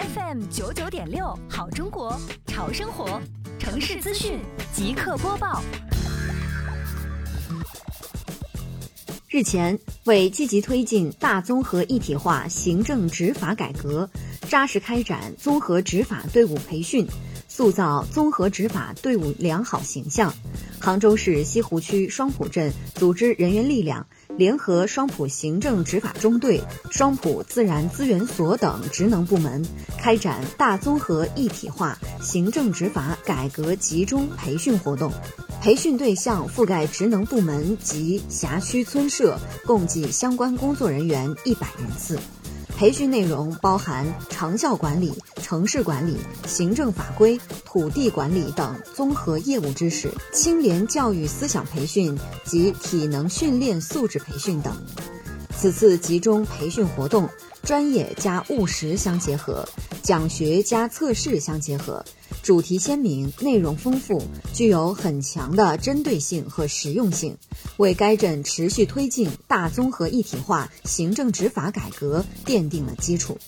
FM 九九点六，好中国，潮生活，城市资讯即刻播报。日前，为积极推进大综合一体化行政执法改革，扎实开展综合执法队伍培训，塑造综合执法队伍良好形象，杭州市西湖区双浦镇组织人员力量。联合双浦行政执法中队、双浦自然资源所等职能部门，开展大综合一体化行政执法改革集中培训活动。培训对象覆盖职能部门及辖区村社，共计相关工作人员一百人次。培训内容包含长效管理、城市管理、行政法规、土地管理等综合业务知识，青年教育思想培训及体能训练素质培训等。此次集中培训活动，专业加务实相结合，讲学加测试相结合，主题鲜明，内容丰富，具有很强的针对性和实用性，为该镇持续推进大综合一体化行政执法改革奠定了基础。